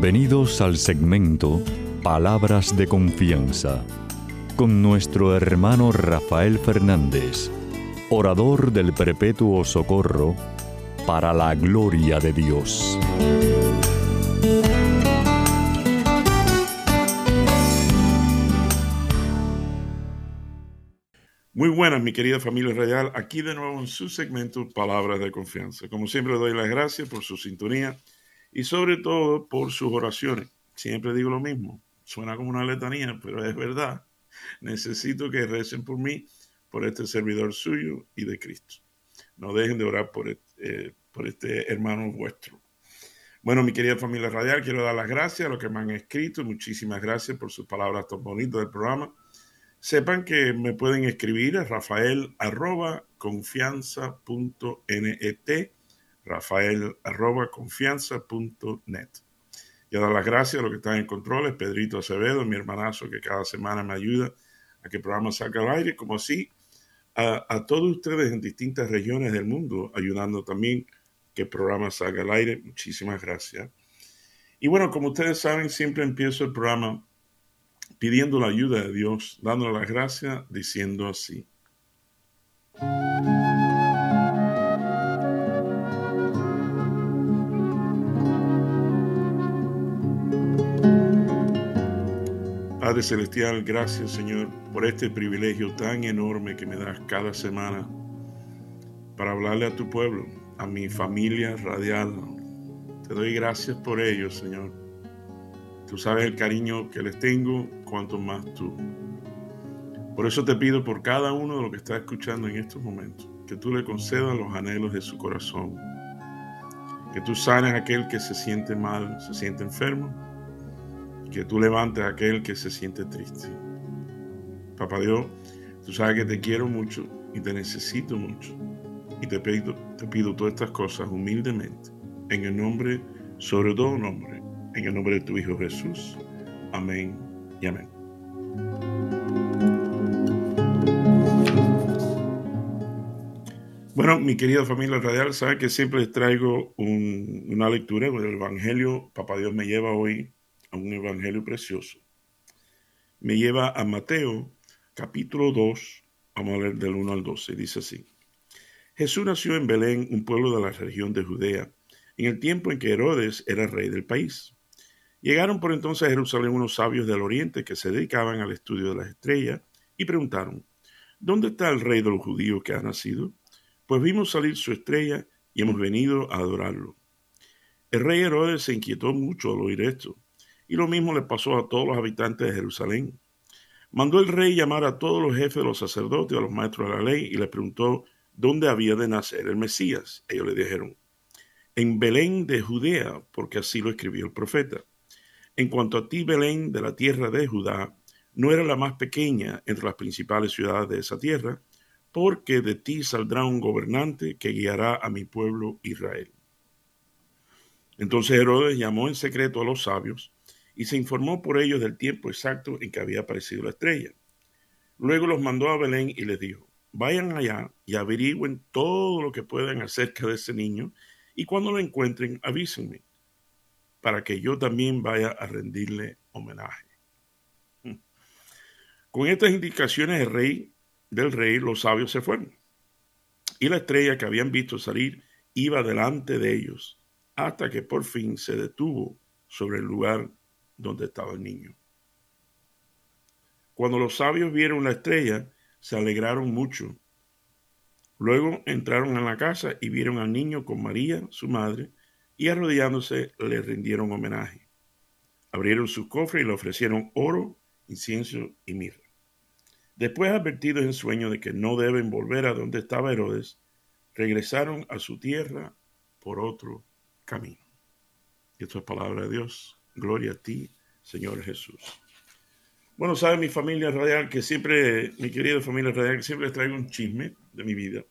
Bienvenidos al segmento Palabras de Confianza con nuestro hermano Rafael Fernández, orador del Perpetuo Socorro, para la gloria de Dios. Muy buenas, mi querida familia radial. Aquí de nuevo en su segmento Palabras de Confianza. Como siempre, doy las gracias por su sintonía y sobre todo por sus oraciones. Siempre digo lo mismo, suena como una letanía, pero es verdad. Necesito que recen por mí, por este servidor suyo y de Cristo. No dejen de orar por, eh, por este hermano vuestro. Bueno, mi querida familia radial, quiero dar las gracias a los que me han escrito. Muchísimas gracias por sus palabras tan bonitas del programa. Sepan que me pueden escribir a rafael confianza.net rafael arroba confianza.net. Y a dar las gracias a los que están en controles, Pedrito Acevedo, mi hermanazo que cada semana me ayuda a que el programa salga al aire, como así a, a todos ustedes en distintas regiones del mundo, ayudando también que el programa salga al aire. Muchísimas gracias. Y bueno, como ustedes saben, siempre empiezo el programa pidiendo la ayuda de Dios, dándole las gracias, diciendo así. Padre Celestial, gracias Señor por este privilegio tan enorme que me das cada semana para hablarle a tu pueblo, a mi familia radial. Te doy gracias por ello, Señor. Tú sabes el cariño que les tengo, cuanto más tú. Por eso te pido por cada uno de los que está escuchando en estos momentos, que tú le concedas los anhelos de su corazón, que tú sanes a aquel que se siente mal, se siente enfermo, que tú levantes a aquel que se siente triste. Papá Dios, tú sabes que te quiero mucho y te necesito mucho. Y te pido, te pido todas estas cosas humildemente, en el nombre, sobre todo nombre, en el nombre de tu Hijo Jesús. Amén y amén. Bueno, mi querida familia radial, sabe que siempre les traigo una lectura del Evangelio. Papá Dios me lleva hoy a un evangelio precioso. Me lleva a Mateo capítulo 2, vamos a leer del 1 al 12, dice así. Jesús nació en Belén, un pueblo de la región de Judea, en el tiempo en que Herodes era rey del país. Llegaron por entonces a Jerusalén unos sabios del oriente que se dedicaban al estudio de las estrellas y preguntaron, ¿dónde está el rey de los judíos que ha nacido? Pues vimos salir su estrella y hemos venido a adorarlo. El rey Herodes se inquietó mucho al oír esto y lo mismo le pasó a todos los habitantes de Jerusalén. Mandó el rey llamar a todos los jefes de los sacerdotes a los maestros de la ley y le preguntó dónde había de nacer el Mesías. Ellos le dijeron, en Belén de Judea, porque así lo escribió el profeta. En cuanto a ti, Belén, de la tierra de Judá, no era la más pequeña entre las principales ciudades de esa tierra, porque de ti saldrá un gobernante que guiará a mi pueblo Israel. Entonces Herodes llamó en secreto a los sabios y se informó por ellos del tiempo exacto en que había aparecido la estrella. Luego los mandó a Belén y les dijo, vayan allá y averigüen todo lo que puedan acerca de ese niño y cuando lo encuentren avísenme para que yo también vaya a rendirle homenaje. Con estas indicaciones del rey, del rey, los sabios se fueron. Y la estrella que habían visto salir iba delante de ellos, hasta que por fin se detuvo sobre el lugar donde estaba el niño. Cuando los sabios vieron la estrella, se alegraron mucho. Luego entraron en la casa y vieron al niño con María, su madre, y arrodillándose le rindieron homenaje. Abrieron sus cofres y le ofrecieron oro, incienso y mirra. Después, advertidos en sueño de que no deben volver a donde estaba Herodes, regresaron a su tierra por otro camino. Y esto es palabra de Dios. Gloria a ti, Señor Jesús. Bueno, sabe mi familia radial que siempre, mi querida familia radial, que siempre les traigo un chisme de mi vida.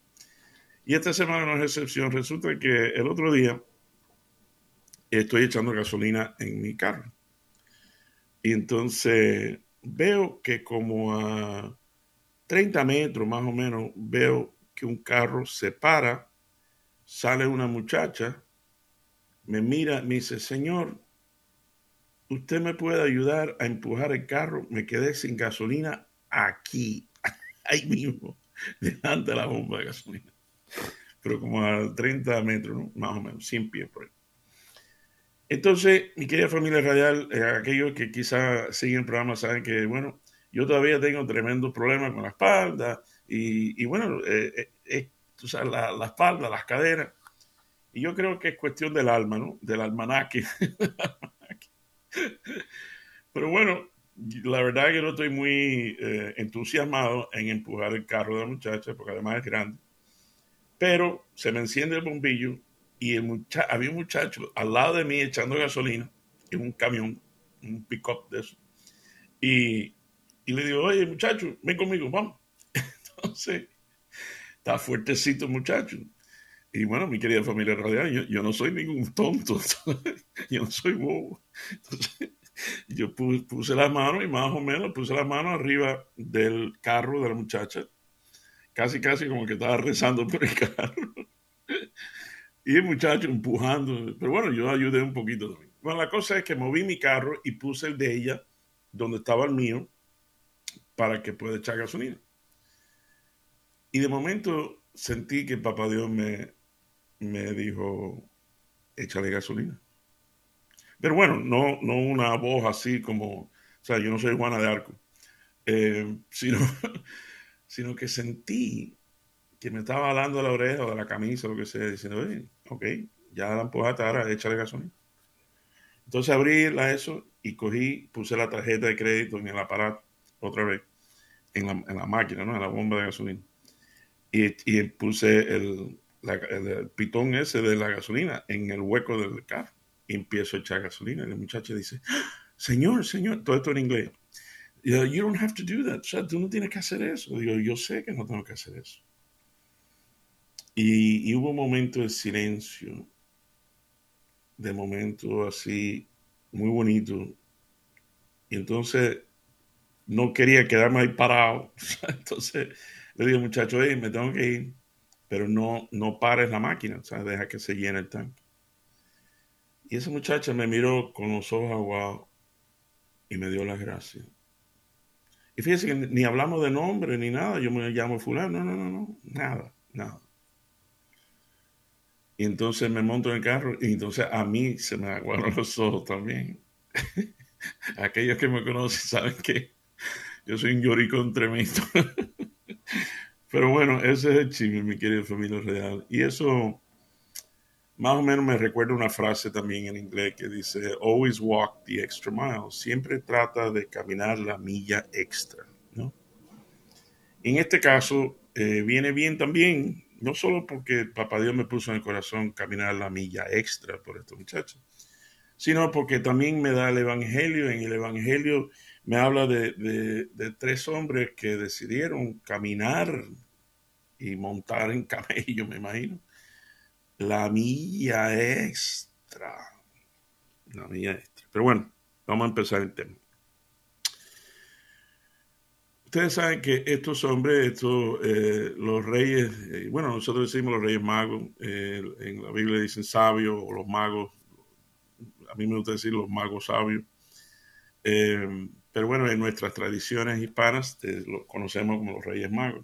Y esta semana no es excepción. Resulta que el otro día estoy echando gasolina en mi carro. Y entonces veo que como a 30 metros más o menos, veo que un carro se para, sale una muchacha, me mira, me dice, Señor, usted me puede ayudar a empujar el carro, me quedé sin gasolina aquí, ahí mismo, delante de la bomba de gasolina. Pero como a 30 metros, más o menos, 100 pies por ahí. Entonces, mi querida familia radial, eh, aquellos que quizá siguen el programa saben que, bueno, yo todavía tengo tremendos problemas con la espalda y, bueno, eh, eh, la, la, espalda, las caderas. Y yo creo que es cuestión del alma, ¿no? Del almanaque. Pero bueno, la verdad que no estoy muy entusiasmado en empujar el carro de la muchacha, porque además es grande. Pero se me enciende el bombillo y el había un muchacho al lado de mí echando gasolina en un camión, un pick-up de eso. Y, y, le digo, oye, muchacho, ven conmigo, vamos. Entonces, está fuertecito muchacho. Y bueno, mi querida familia radial, yo, no soy ningún tonto, yo no soy bobo. Entonces, yo puse, puse la mano y más o menos puse la mano arriba del carro de la muchacha, casi, casi como que estaba rezando por el carro. Y el muchacho empujando. Pero bueno, yo ayudé un poquito también. Bueno, la cosa es que moví mi carro y puse el de ella donde estaba el mío para que pueda echar gasolina. Y de momento sentí que papá Dios me, me dijo, échale gasolina. Pero bueno, no, no una voz así como, o sea, yo no soy Juana de Arco, eh, sino, sino que sentí que me estaba de la oreja o de la camisa lo que sea, diciendo, oye, ok, ya la empujaste, ahora échale gasolina. Entonces abrí la eso y cogí, puse la tarjeta de crédito en el aparato, otra vez, en la, en la máquina, ¿no? En la bomba de gasolina. Y, y puse el, el, pitón ese de la gasolina en el hueco del carro. Y empiezo a echar gasolina. Y el muchacho dice, señor, señor, todo esto en inglés. You don't have to do that. O sea, tú no tienes que hacer eso. Digo, yo sé que no tengo que hacer eso. Y, hubo un momento de silencio, de momento así muy bonito. Y entonces no quería quedarme ahí parado. Entonces le digo, muchacho, me tengo que ir, pero no, no pares la máquina, o sea, deja que se llene el tanque. Y esa muchacha me miró con los ojos aguados y me dio las gracias. Y fíjese que ni hablamos de nombre ni nada, yo me llamo fulano, no, no, no, no, nada, nada. Y entonces me monto en el carro y entonces a mí se me aguaron los ojos también. Aquellos que me conocen saben que yo soy un lloricón tremendo. Pero bueno, ese es el chisme, mi querida familia real. Y eso más o menos me recuerda una frase también en inglés que dice, always walk the extra mile. Siempre trata de caminar la milla extra. ¿no? En este caso, eh, viene bien también no solo porque Papá Dios me puso en el corazón caminar la milla extra por estos muchachos, sino porque también me da el Evangelio. En el Evangelio me habla de, tres hombres que decidieron caminar y montar en camello, me imagino. La milla extra. La milla extra. Pero bueno, vamos a empezar el tema. Ustedes saben que estos hombres, estos, eh, los reyes, eh, bueno, nosotros decimos los reyes magos, eh, en la Biblia dicen sabios o los magos, a mí me gusta decir los magos sabios, pero bueno, en nuestras tradiciones hispanas los conocemos como los reyes magos.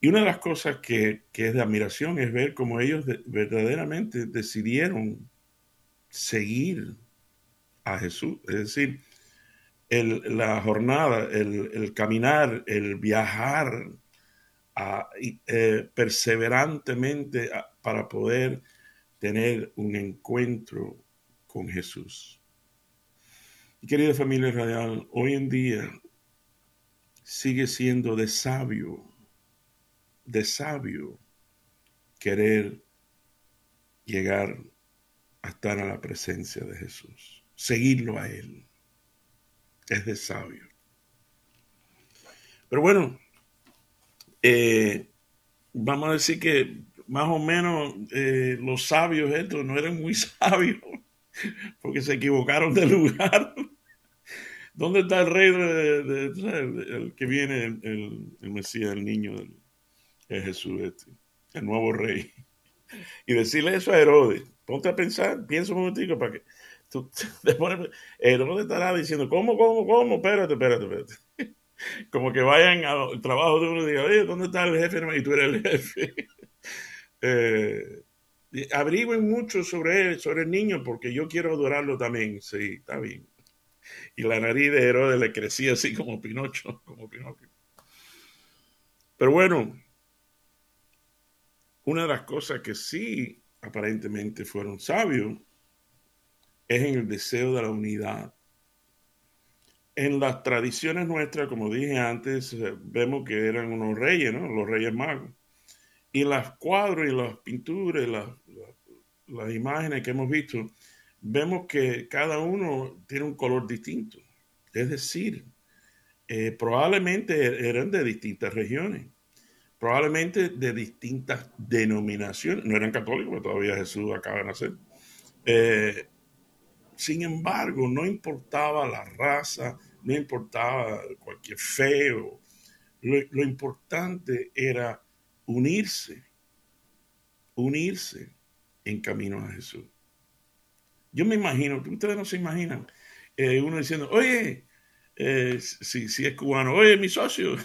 Y una de las cosas que, que es de admiración es ver cómo ellos verdaderamente decidieron seguir a Jesús, es decir, la jornada, el, caminar, el viajar eh, perseverantemente para poder tener un encuentro con Jesús. Querida familia radial, hoy en día sigue siendo de sabio, de sabio querer llegar a estar a la presencia de Jesús, seguirlo a Él es de sabio. Pero bueno, eh, vamos a decir que más o menos eh, los sabios estos no eran muy sabios porque se equivocaron de lugar. ¿Dónde está el rey de, el que viene, el, Mesías, el niño de Jesús, este, el nuevo rey? Y decirle eso a Herodes. Ponte a pensar, piensa un momentico para que Herodes estará diciendo, ¿cómo, cómo, cómo? Espérate, espérate, espérate. Como que vayan al trabajo de uno y digan, oye, ¿dónde está el jefe? Y tú eres el jefe. eh, averigüen mucho sobre él, sobre el niño, porque yo quiero adorarlo también. Sí, está bien. Y la nariz de Herodes le crecía así como Pinocho, como Pinocchio. Pero bueno, una de las cosas que sí aparentemente fueron sabios es en el deseo de la unidad. En las tradiciones nuestras, como dije antes, eh, vemos que eran unos reyes, ¿no? Los reyes magos. Y las cuadros y las pinturas, las, las imágenes que hemos visto, vemos que cada uno tiene un color distinto. Es decir, eh, probablemente eran de distintas regiones, probablemente de distintas denominaciones. No eran católicos, porque todavía Jesús acaba de nacer. Eh, sin embargo, no importaba la raza, no importaba cualquier fe, lo, importante era unirse, unirse en camino a Jesús. Yo me imagino, ustedes no se imaginan, eh, uno diciendo, oye, eh, si, si, es cubano, oye, mi socio,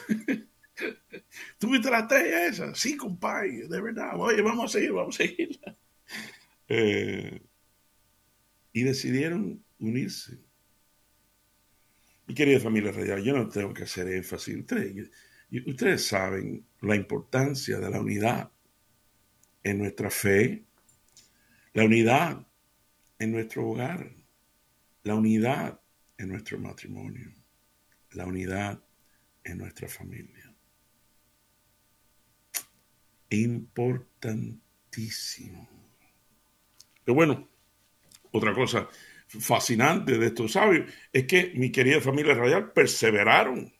¿tuviste la estrella esa? Sí, compadre, de verdad, oye, vamos a seguir, vamos a seguir. Eh, y decidieron unirse. Mi querida familia radial, yo no tengo que hacer énfasis. Ustedes, ustedes saben la importancia de la unidad en nuestra fe, la unidad en nuestro hogar, la unidad en nuestro matrimonio, la unidad en nuestra familia. Importantísimo. Pero bueno, otra cosa fascinante de estos sabios es que mi querida familia radial perseveraron.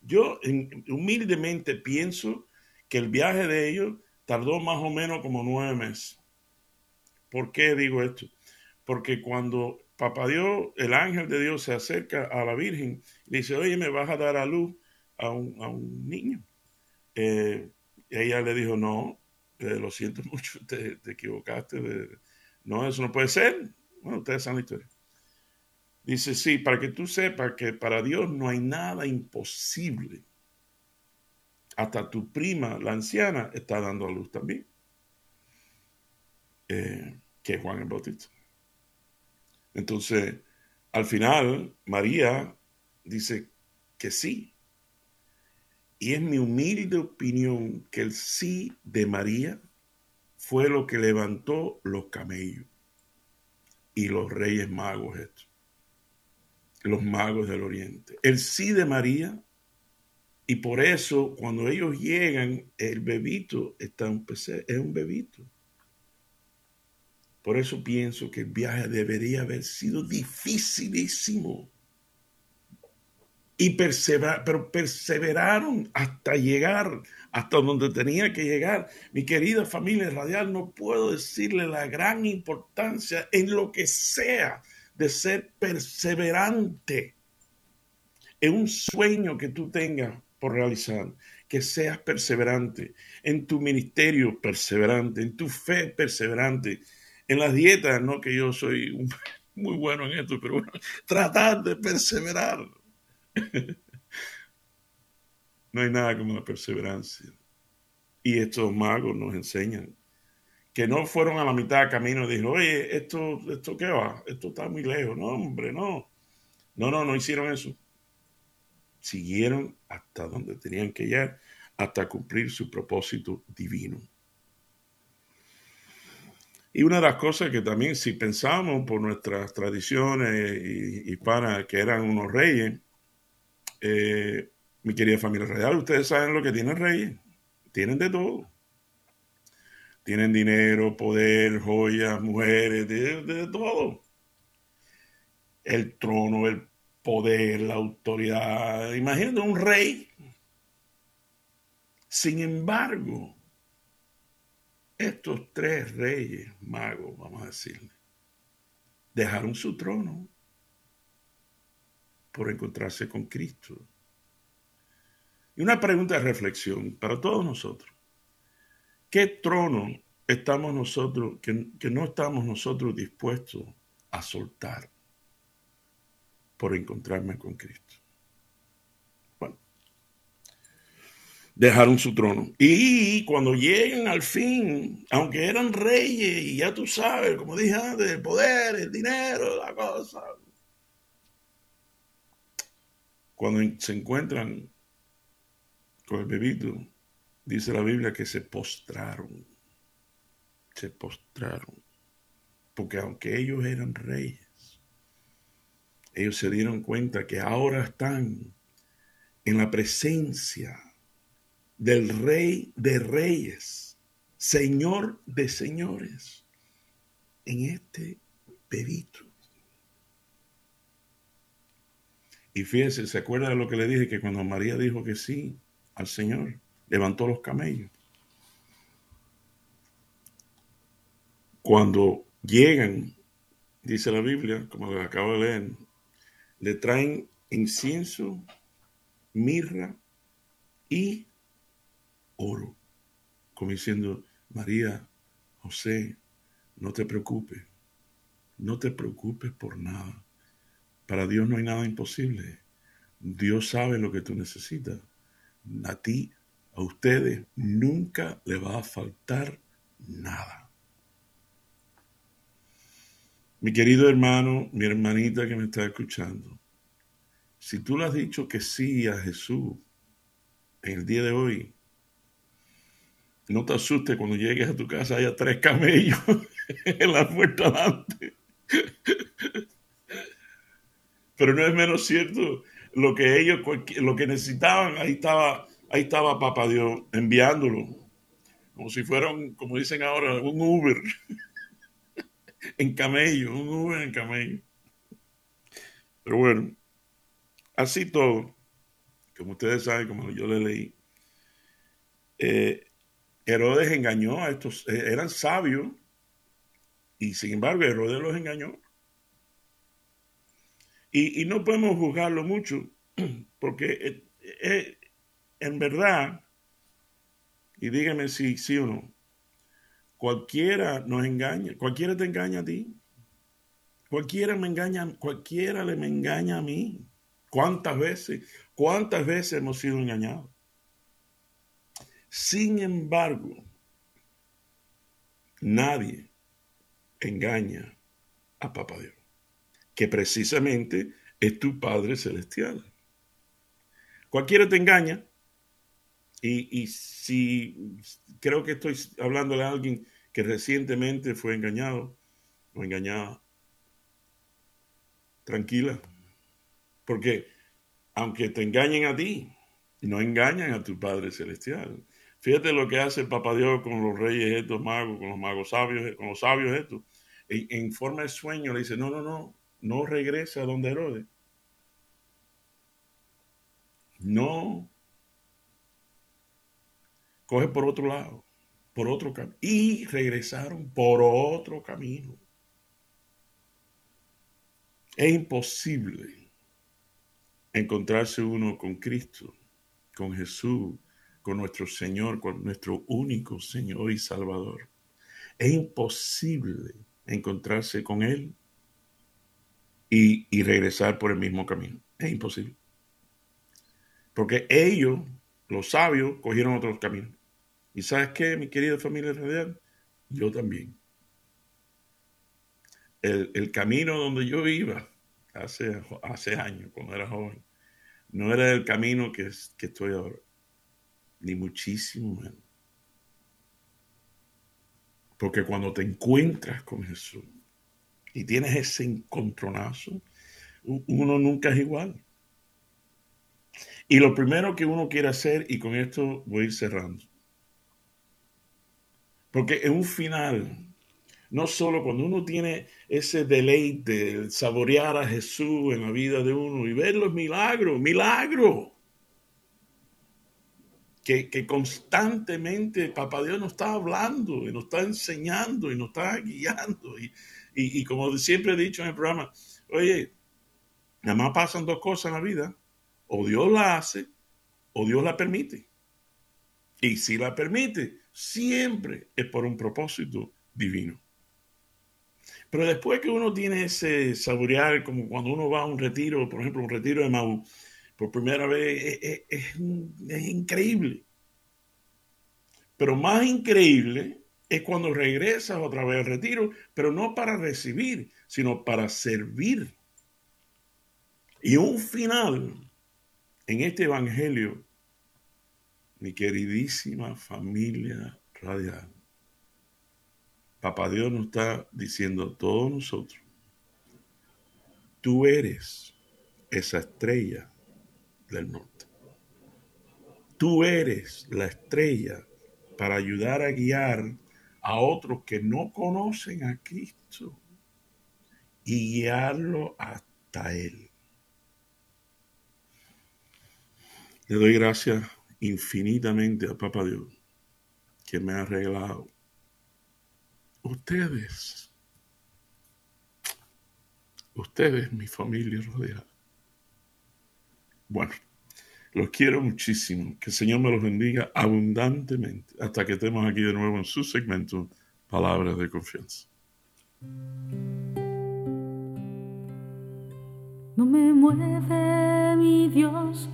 Yo humildemente pienso que el viaje de ellos tardó más o menos como nueve meses. ¿Por qué digo esto? Porque cuando Papá Dios, el ángel de Dios, se acerca a la Virgen y dice, oye, me vas a dar a luz a un, niño. Eh, ella le dijo, no, lo siento mucho, te, te equivocaste no, eso no puede ser. Bueno, ustedes saben la historia. Dice, sí, para que tú sepas que para Dios no hay nada imposible. Hasta tu prima, la anciana, está dando a luz también. Eh, que Juan el Bautista. Entonces, al final, María dice que sí. Y es mi humilde opinión que el sí de María fue lo que levantó los camellos y los reyes magos estos, los magos del oriente. El sí de María, y por eso cuando ellos llegan, el bebito está un es un bebito. Por eso pienso que el viaje debería haber sido dificilísimo y pero perseveraron hasta llegar, hasta donde tenía que llegar. Mi querida familia radial, no puedo decirle la gran importancia en lo que sea de ser perseverante en un sueño que tú tengas por realizar, que seas perseverante en tu ministerio perseverante, en tu fe perseverante, en las dietas, no que yo soy muy bueno en esto, pero bueno, tratar de perseverar no hay nada como la perseverancia. Y estos magos nos enseñan que no fueron a la mitad del camino y dijeron, oye, esto, esto qué va, esto está muy lejos. No, hombre, no. No, no, no hicieron eso. Siguieron hasta donde tenían que llegar, hasta cumplir su propósito divino. Y una de las cosas que también, si pensamos por nuestras tradiciones hispanas, que eran unos reyes, eh, mi querida familia real, ustedes saben lo que tienen reyes. Tienen de todo. Tienen dinero, poder, joyas, mujeres, de, todo. El trono, el poder, la autoridad. Imagínate un rey. Sin embargo, estos tres reyes magos, vamos a decirle, dejaron su trono por encontrarse con Cristo. Y una pregunta de reflexión para todos nosotros. ¿Qué trono estamos nosotros, que, no estamos nosotros dispuestos a soltar por encontrarme con Cristo. Dejaron su trono. Y cuando llegan al fin, aunque eran reyes, y ya tú sabes, como dije antes, el poder, el dinero, la cosa, cuando se encuentran con el bebito, dice la Biblia que se postraron, se postraron, porque aunque ellos eran reyes, ellos se dieron cuenta que ahora están en la presencia del rey de reyes, señor de señores, en este bebito. Y fíjese, ¿se acuerda de lo que le dije? Que cuando María dijo que sí al Señor, levantó los camellos. Cuando llegan, dice la Biblia, como le acabo de leer, le traen incienso, mirra y oro, como diciendo, María, José, no te preocupes, no te preocupes por nada. Para Dios no hay nada imposible. Dios sabe lo que tú necesitas. A ti, a ustedes, nunca le va a faltar nada. Mi querido hermano, mi hermanita que me está escuchando, si tú le has dicho que sí a Jesús en el día de hoy, no te asustes cuando llegues a tu casa haya tres camellos en la puerta delante. Pero no es menos cierto lo que ellos, lo que necesitaban, ahí estaba, ahí estaba Papá Dios enviándolo. Como si fueran, como dicen ahora, un Uber en camello, un Uber en camello. Pero bueno, así todo, como ustedes saben, como yo le leí, eh, Herodes engañó a estos, eh, eran sabios, y sin embargo Herodes los engañó. Y, no podemos juzgarlo mucho, porque eh, eh, en verdad, y dígame si sí o no, cualquiera nos engaña, cualquiera te engaña a ti, cualquiera me engaña, cualquiera le me engaña a mí. ¿Cuántas veces, cuántas veces hemos sido engañados? Sin embargo, nadie engaña a Papá Dios que precisamente es tu Padre Celestial. Cualquiera te engaña, y, si creo que estoy hablándole a alguien que recientemente fue engañado o engañada, tranquila, porque aunque te engañen a ti, no engañan a tu Padre Celestial. Fíjate lo que hace el Papá Dios con los reyes estos magos, con los magos sabios, con los sabios estos. En, en forma de sueño le dice, no, no, no, no regresa a donde Herodes. No. Coge por otro lado, por otro camino. Y regresaron por otro camino. Es imposible encontrarse uno con Cristo, con Jesús, con nuestro Señor, con nuestro único Señor y Salvador. Es imposible encontrarse con Él y, regresar por el mismo camino. Es imposible. Porque ellos, los sabios, cogieron otros caminos. ¿Y sabes qué, mi querida familia radial? Yo también. El, camino donde yo iba hace, hace años, cuando era joven, no era el camino que, que estoy ahora. Ni muchísimo menos. Porque cuando te encuentras con Jesús, y tienes ese encontronazo, uno nunca es igual. Y lo primero que uno quiere hacer, y con esto voy a ir cerrando, porque en un final, no solo cuando uno tiene ese deleite, de saborear a Jesús en la vida de uno y ver los milagros, milagros, que, constantemente Papá Dios nos está hablando y nos está enseñando y nos está guiando. Y, y, como siempre he dicho en el programa, oye, nada más pasan dos cosas en la vida. O Dios la hace o Dios la permite. Y si la permite, siempre es por un propósito divino. Pero después que uno tiene ese saborear, como cuando uno va a un retiro, por ejemplo, un retiro de Mau, por primera vez, es, increíble. Pero más increíble es cuando regresas otra vez al retiro, pero no para recibir, sino para servir. Y un final en este Evangelio, mi queridísima familia radial. Papá Dios nos está diciendo a todos nosotros, tú eres esa estrella del norte. Tú eres la estrella para ayudar a guiar a otros que no conocen a Cristo y guiarlo hasta Él. Le doy gracias infinitamente a Papá Dios que me ha regalado ustedes, ustedes, mi familia rodeada. Bueno, los quiero muchísimo. Que el Señor me los bendiga abundantemente hasta que estemos aquí de nuevo en su segmento Palabras de Confianza. No me mueve mi Dios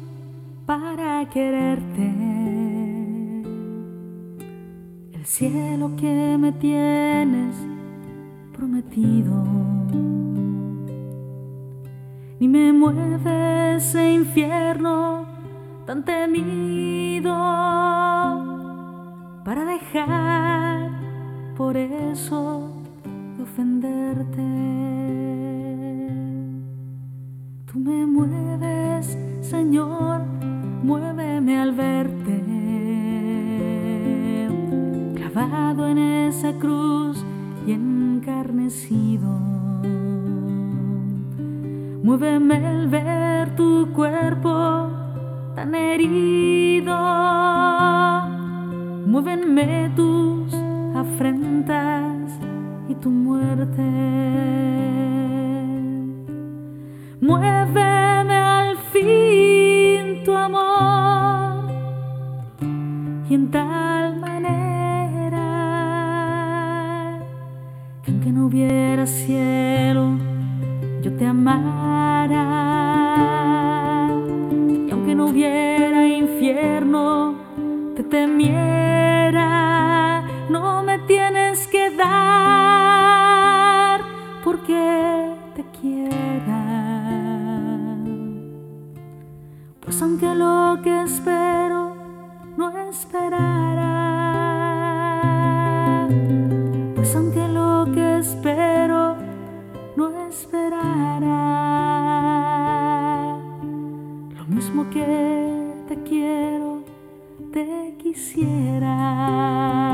para quererte cielo que me tienes prometido. Ni me mueve ese infierno tan temido para dejar por eso de ofenderte. Tú me mueves, Señor, muéveme al verte en esa cruz y encarnecido. Muéveme el ver tu cuerpo tan herido. Muévenme tus afrentas y tu muerte. Muéveme al fin tu amor y en tal aunque no hubiera cielo, te amara. Y aunque no hubiera infierno, te temiera. No me tienes que dar porque te quiera. Pues aunque lo que que te quiero, te quisiera.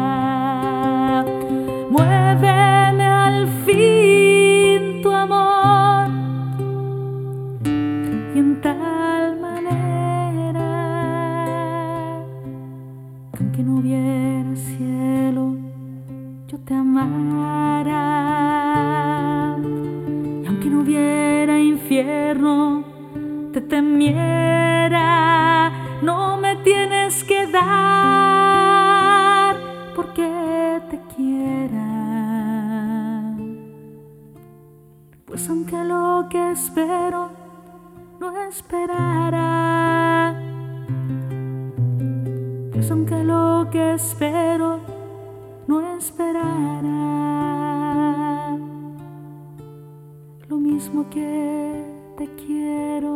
Lo mismo que te quiero,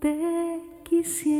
te quisiera.